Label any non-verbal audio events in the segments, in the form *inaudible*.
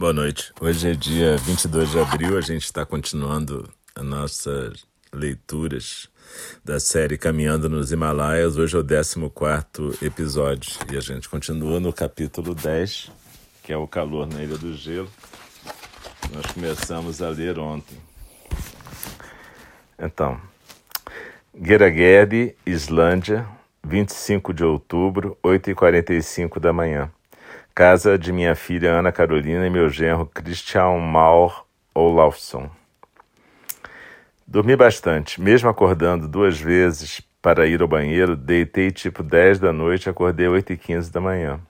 Boa noite. Hoje é dia 22 de abril, a gente está continuando as nossas leituras da série Caminhando nos Himalaias. Hoje é o 14 episódio e a gente continua no capítulo 10, que é o calor na Ilha do Gelo. Nós começamos a ler ontem. Então, Geragedi, Islândia, 25 de outubro, 8h45 da manhã. Casa de minha filha Ana Carolina e meu genro Christian Maur Olafsson. Dormi bastante, mesmo acordando duas vezes para ir ao banheiro, deitei tipo 10 da noite e acordei 8 e 15 da manhã.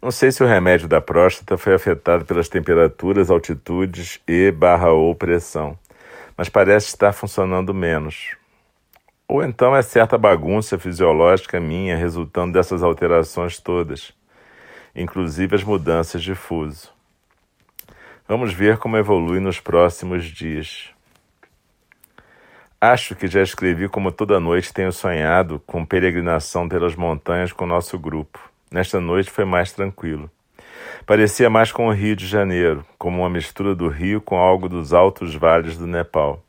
Não sei se o remédio da próstata foi afetado pelas temperaturas, altitudes e barra ou pressão, mas parece estar funcionando menos. Ou então é certa bagunça fisiológica minha resultando dessas alterações todas, inclusive as mudanças de fuso. Vamos ver como evolui nos próximos dias. Acho que já escrevi como toda noite tenho sonhado com peregrinação pelas montanhas com nosso grupo. Nesta noite foi mais tranquilo. Parecia mais com o Rio de Janeiro, como uma mistura do Rio com algo dos altos vales do Nepal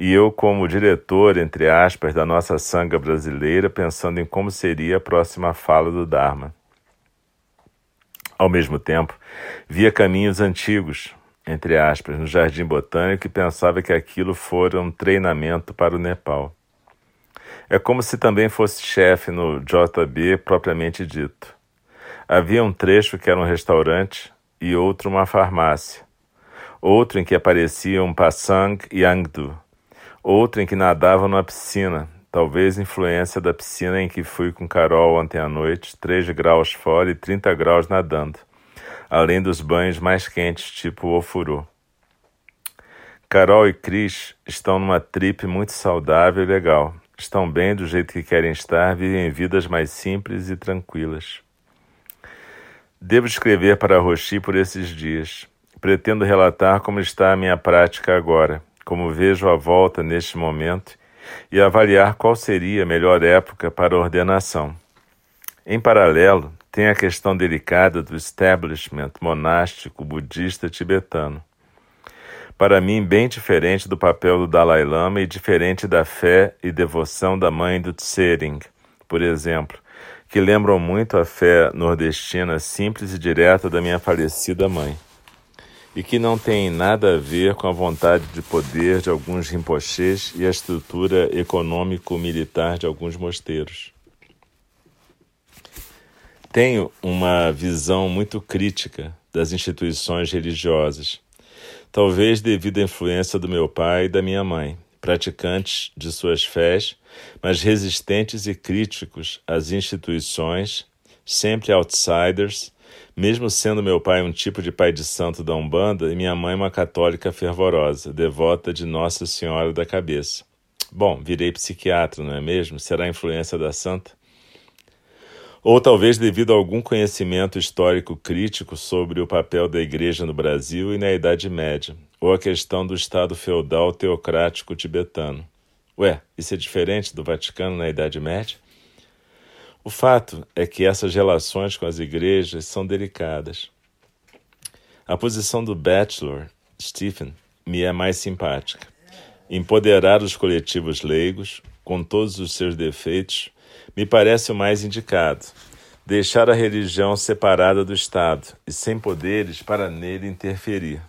e eu, como diretor, entre aspas, da nossa sanga brasileira, pensando em como seria a próxima fala do Dharma. Ao mesmo tempo, via caminhos antigos, entre aspas, no Jardim Botânico e pensava que aquilo fora um treinamento para o Nepal. É como se também fosse chefe no JB propriamente dito. Havia um trecho que era um restaurante e outro uma farmácia. Outro em que apareciam um Pasang e Angdu outra em que nadava numa piscina, talvez influência da piscina em que fui com Carol ontem à noite, 3 graus fora e 30 graus nadando, além dos banhos mais quentes, tipo ofurô. Carol e Cris estão numa trip muito saudável e legal. Estão bem do jeito que querem estar, vivem vidas mais simples e tranquilas. Devo escrever para Rochi por esses dias. Pretendo relatar como está a minha prática agora como vejo a volta neste momento, e avaliar qual seria a melhor época para ordenação. Em paralelo, tem a questão delicada do establishment monástico budista tibetano. Para mim, bem diferente do papel do Dalai Lama e diferente da fé e devoção da mãe do Tsering, por exemplo, que lembram muito a fé nordestina simples e direta da minha falecida mãe e que não tem nada a ver com a vontade de poder de alguns rinpochês e a estrutura econômico-militar de alguns mosteiros. Tenho uma visão muito crítica das instituições religiosas, talvez devido à influência do meu pai e da minha mãe, praticantes de suas fés, mas resistentes e críticos às instituições, sempre outsiders mesmo sendo meu pai um tipo de pai de santo da Umbanda e minha mãe uma católica fervorosa, devota de Nossa Senhora da Cabeça. Bom, virei psiquiatra, não é mesmo? Será a influência da santa? Ou talvez devido a algum conhecimento histórico crítico sobre o papel da Igreja no Brasil e na Idade Média, ou a questão do Estado feudal teocrático tibetano. Ué, isso é diferente do Vaticano na Idade Média? O fato é que essas relações com as igrejas são delicadas. A posição do Bachelor, Stephen, me é mais simpática. Empoderar os coletivos leigos, com todos os seus defeitos, me parece o mais indicado. Deixar a religião separada do Estado e sem poderes para nele interferir.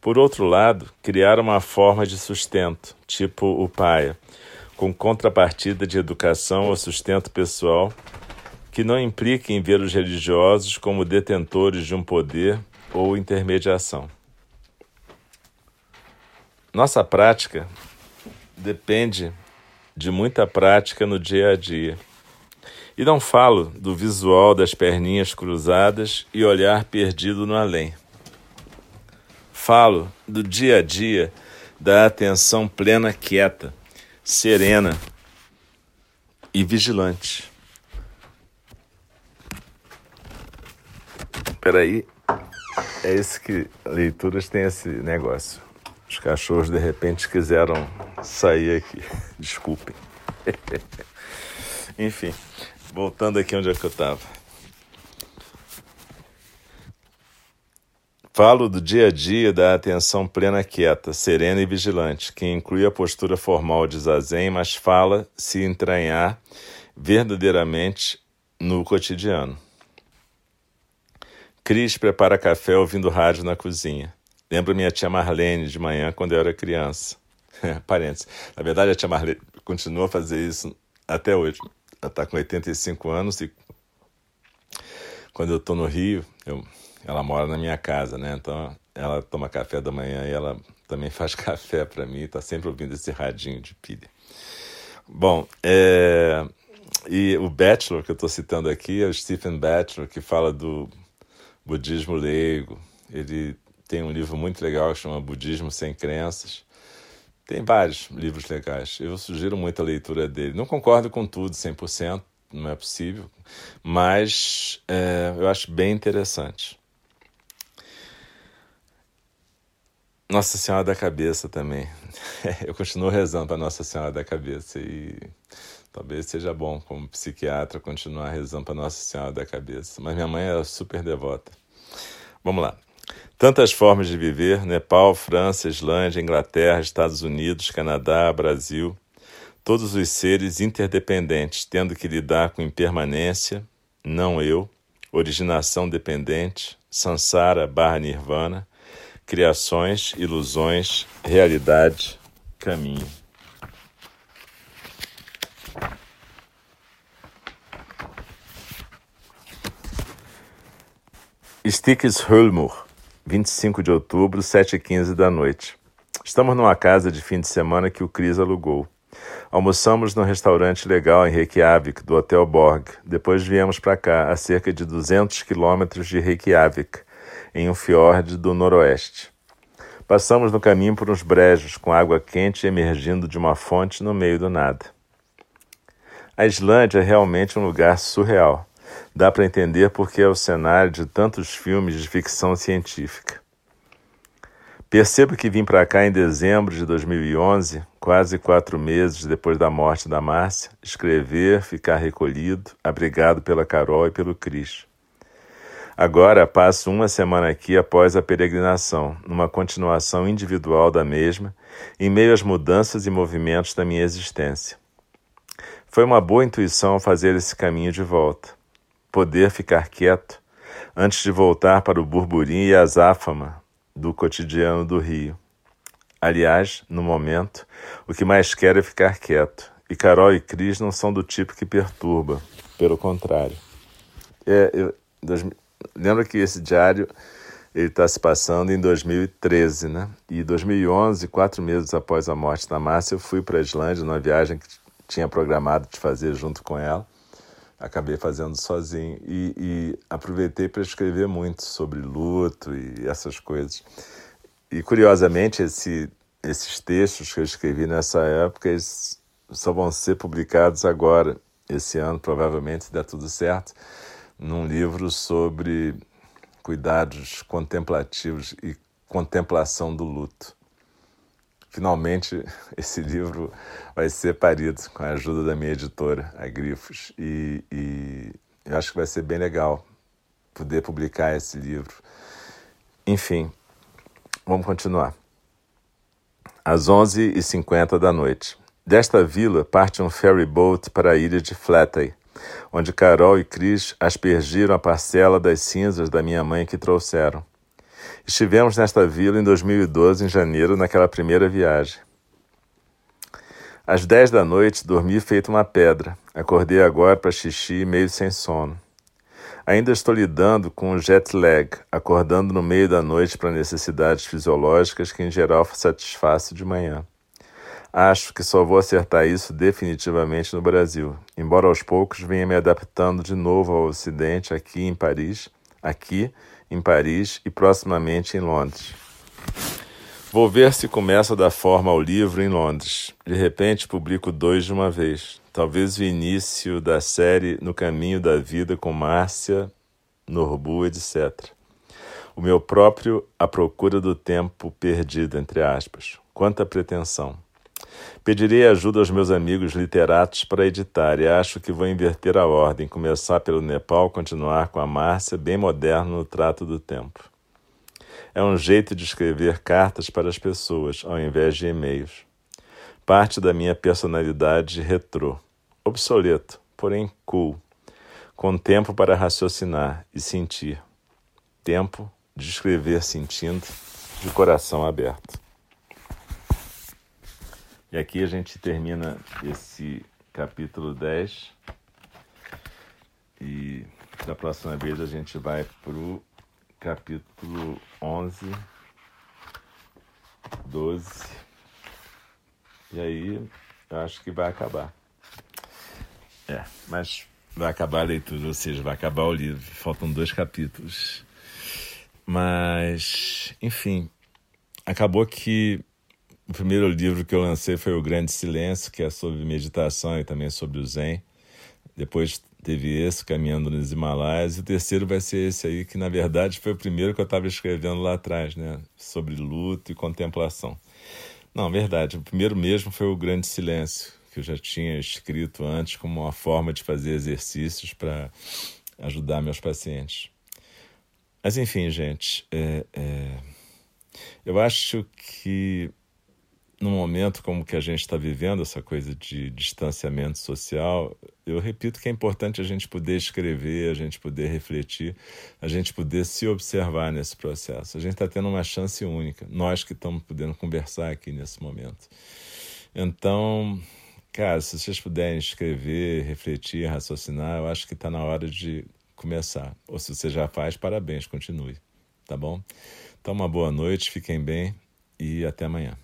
Por outro lado, criar uma forma de sustento, tipo o paia, com contrapartida de educação ou sustento pessoal, que não impliquem ver os religiosos como detentores de um poder ou intermediação. Nossa prática depende de muita prática no dia a dia. E não falo do visual das perninhas cruzadas e olhar perdido no além. Falo do dia a dia da atenção plena quieta serena e vigilante. Peraí, é isso que leituras tem esse negócio. Os cachorros de repente quiseram sair aqui. *laughs* Desculpem. *laughs* Enfim, voltando aqui onde é que eu estava. Falo do dia a dia da atenção plena quieta, serena e vigilante, que inclui a postura formal de zazen, mas fala se entranhar verdadeiramente no cotidiano. Cris prepara café ouvindo rádio na cozinha. Lembro minha tia Marlene de manhã quando eu era criança. *laughs* Parênteses. Na verdade, a tia Marlene continua a fazer isso até hoje. Ela está com 85 anos e quando eu estou no Rio, eu, ela mora na minha casa, né? Então ela toma café da manhã e ela também *laughs* faz café para mim, está sempre ouvindo esse radinho de pilha. Bom, é, e o Bachelor que eu estou citando aqui é o Stephen Bachelor, que fala do budismo leigo. Ele tem um livro muito legal que chama Budismo Sem Crenças. Tem vários livros legais. Eu sugiro muito a leitura dele. Não concordo com tudo 100%, não é possível, mas é, eu acho bem interessante. Nossa Senhora da Cabeça também. *laughs* Eu continuo rezando para Nossa Senhora da Cabeça e talvez seja bom, como psiquiatra, continuar rezando para Nossa Senhora da Cabeça. Mas minha mãe era super devota. Vamos lá. Tantas formas de viver: Nepal, França, Islândia, Inglaterra, Estados Unidos, Canadá, Brasil. Todos os seres interdependentes, tendo que lidar com impermanência, não eu, originação dependente, samsara barra nirvana, criações, ilusões, realidade, caminho. Stickeshulmur, 25 de outubro, 7h15 da noite. Estamos numa casa de fim de semana que o Cris alugou. Almoçamos num restaurante legal em Reykjavik, do Hotel Borg. Depois viemos para cá, a cerca de 200 quilômetros de Reykjavik, em um fiord do noroeste. Passamos no caminho por uns brejos com água quente emergindo de uma fonte no meio do nada. A Islândia é realmente um lugar surreal. Dá para entender porque é o cenário de tantos filmes de ficção científica. Percebo que vim para cá em dezembro de 2011, quase quatro meses depois da morte da Márcia, escrever, ficar recolhido, abrigado pela Carol e pelo Cris. Agora passo uma semana aqui após a peregrinação, numa continuação individual da mesma, em meio às mudanças e movimentos da minha existência. Foi uma boa intuição fazer esse caminho de volta. Poder ficar quieto antes de voltar para o burburinho e a azáfama do cotidiano do Rio. Aliás, no momento, o que mais quero é ficar quieto. E Carol e Cris não são do tipo que perturba, pelo contrário. É, eu, lembra que esse diário ele está se passando em 2013, né? E 2011, quatro meses após a morte da Márcia, eu fui para a Islândia numa viagem que tinha programado de fazer junto com ela. Acabei fazendo sozinho e, e aproveitei para escrever muito sobre luto e essas coisas. E curiosamente, esse, esses textos que eu escrevi nessa época eles só vão ser publicados agora, esse ano, provavelmente, se der tudo certo num livro sobre cuidados contemplativos e contemplação do luto. Finalmente, *laughs* esse livro vai ser parido com a ajuda da minha editora, a Grifos, e, e eu acho que vai ser bem legal poder publicar esse livro. Enfim, vamos continuar. Às 11h50 da noite. Desta vila parte um ferry boat para a ilha de Flatey, onde Carol e Cris aspergiram a parcela das cinzas da minha mãe que trouxeram. Estivemos nesta vila em 2012, em janeiro, naquela primeira viagem. Às dez da noite, dormi feito uma pedra. Acordei agora para xixi, meio sem sono. Ainda estou lidando com o jet lag, acordando no meio da noite para necessidades fisiológicas que, em geral, satisfaço de manhã. Acho que só vou acertar isso definitivamente no Brasil, embora aos poucos venha me adaptando de novo ao Ocidente aqui em Paris, aqui em Paris e proximamente em Londres. Vou ver se começo a dar forma ao livro em Londres. De repente publico dois de uma vez. Talvez o início da série No Caminho da Vida com Márcia, Norbu, etc. O meu próprio A Procura do Tempo Perdido, entre aspas. Quanta pretensão. Pedirei ajuda aos meus amigos literatos para editar e acho que vou inverter a ordem, começar pelo Nepal, continuar com a Márcia, bem moderno no trato do tempo. É um jeito de escrever cartas para as pessoas, ao invés de e-mails. Parte da minha personalidade retrô. Obsoleto, porém cool. Com tempo para raciocinar e sentir. Tempo de escrever sentindo, de coração aberto. E aqui a gente termina esse capítulo 10. E da próxima vez a gente vai para o capítulo 11, 12. E aí eu acho que vai acabar. É, mas vai acabar a leitura, ou seja, vai acabar o livro. Faltam dois capítulos. Mas, enfim, acabou que o primeiro livro que eu lancei foi O Grande Silêncio, que é sobre meditação e também sobre o Zen. Depois teve esse, Caminhando nos Himalaias, e o terceiro vai ser esse aí, que na verdade foi o primeiro que eu estava escrevendo lá atrás, né? Sobre luto e contemplação. Não, verdade, o primeiro mesmo foi O Grande Silêncio, que eu já tinha escrito antes como uma forma de fazer exercícios para ajudar meus pacientes. Mas enfim, gente, é, é... eu acho que num momento como que a gente está vivendo, essa coisa de distanciamento social, eu repito que é importante a gente poder escrever, a gente poder refletir, a gente poder se observar nesse processo. A gente está tendo uma chance única, nós que estamos podendo conversar aqui nesse momento. Então, cara, se vocês puderem escrever, refletir, raciocinar, eu acho que está na hora de começar. Ou se você já faz, parabéns, continue. Tá bom? Então, uma boa noite, fiquem bem e até amanhã.